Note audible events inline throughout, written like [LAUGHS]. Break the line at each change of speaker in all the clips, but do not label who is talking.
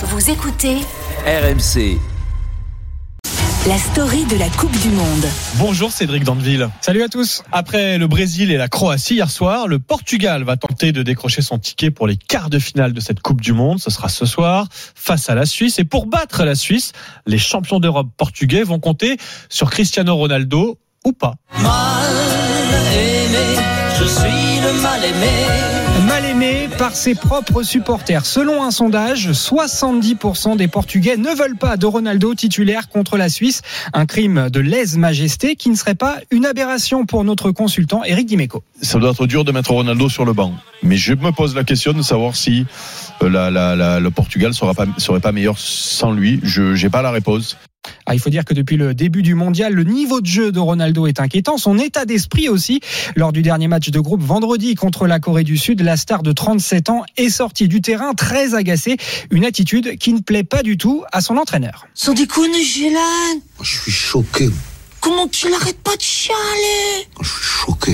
Vous écoutez
RMC.
la story de la Coupe du Monde.
Bonjour Cédric Dandeville.
Salut à tous.
Après le Brésil et la Croatie hier soir, le Portugal va tenter de décrocher son ticket pour les quarts de finale de cette Coupe du Monde. Ce sera ce soir face à la Suisse. Et pour battre la Suisse, les champions d'Europe portugais vont compter sur Cristiano Ronaldo ou pas.
mal aimé, je suis le mal aimé.
Mal aimé par ses propres supporters. Selon un sondage, 70% des Portugais ne veulent pas de Ronaldo titulaire contre la Suisse. Un crime de lèse-majesté qui ne serait pas une aberration pour notre consultant Eric Dimeco.
ça doit être dur de mettre Ronaldo sur le banc. Mais je me pose la question de savoir si euh, le Portugal pas, serait pas meilleur sans lui. Je n'ai pas la réponse.
Ah, il faut dire que depuis le début du mondial, le niveau de jeu de Ronaldo est inquiétant. Son état d'esprit aussi. Lors du dernier match de groupe vendredi contre la Corée du Sud, la star de 37 ans est sortie du terrain très agacée. Une attitude qui ne plaît pas du tout à son entraîneur.
Sans déconner, Gélane
Je suis choqué.
Comment tu l'arrêtes pas de chialer?
Je suis choqué.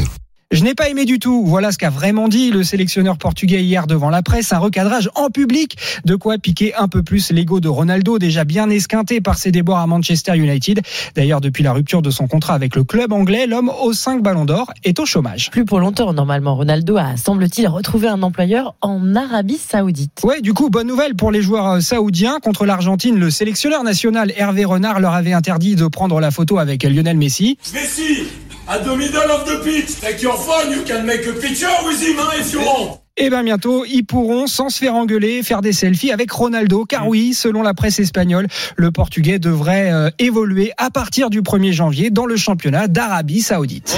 Je n'ai pas aimé du tout. Voilà ce qu'a vraiment dit le sélectionneur portugais hier devant la presse. Un recadrage en public. De quoi piquer un peu plus l'ego de Ronaldo, déjà bien esquinté par ses déboires à Manchester United. D'ailleurs, depuis la rupture de son contrat avec le club anglais, l'homme aux 5 ballons d'or est au chômage.
Plus pour longtemps, normalement. Ronaldo a, semble-t-il, retrouvé un employeur en Arabie Saoudite.
Ouais, du coup, bonne nouvelle pour les joueurs euh, saoudiens. Contre l'Argentine, le sélectionneur national Hervé Renard leur avait interdit de prendre la photo avec Lionel Messi.
Messi, at the middle of the pitch. Take your phone, you can make a picture with him huh, if you want.
Et bien bientôt, ils pourront, sans se faire engueuler, faire des selfies avec Ronaldo. Car oui, selon la presse espagnole, le Portugais devrait euh, évoluer à partir du 1er janvier dans le championnat d'Arabie Saoudite.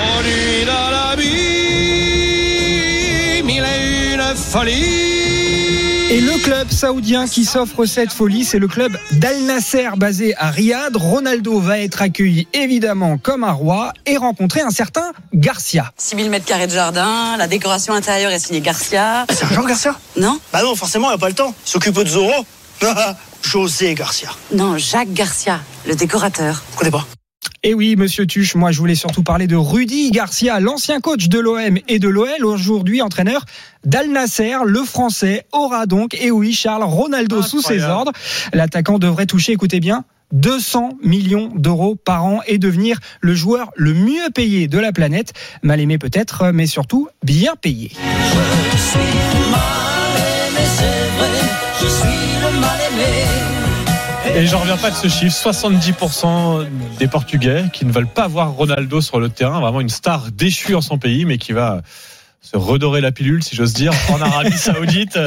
Et le club saoudien qui s'offre cette folie, c'est le club d'Al Nasser basé à Riyad. Ronaldo va être accueilli évidemment comme un roi et rencontrer un certain Garcia.
6000 mètres carrés de jardin, la décoration intérieure est signée Garcia.
C'est Jean Garcia?
Non
Bah non, forcément, il a pas le temps. Il s'occupe de Zoro. [LAUGHS] José Garcia.
Non, Jacques Garcia, le décorateur.
Vous connaissez pas
Et oui, monsieur Tuche, moi je voulais surtout parler de Rudy Garcia, l'ancien coach de l'OM et de l'OL, aujourd'hui entraîneur d'Al Nasser. Le français aura donc, et oui, Charles Ronaldo sous ses ordres. L'attaquant devrait toucher, écoutez bien, 200 millions d'euros par an et devenir le joueur le mieux payé de la planète. Mal aimé peut-être, mais surtout bien payé.
Je suis
Et j'en reviens pas de ce chiffre. 70% des Portugais qui ne veulent pas voir Ronaldo sur le terrain. Vraiment une star déchue en son pays, mais qui va se redorer la pilule, si j'ose dire, en Arabie Saoudite.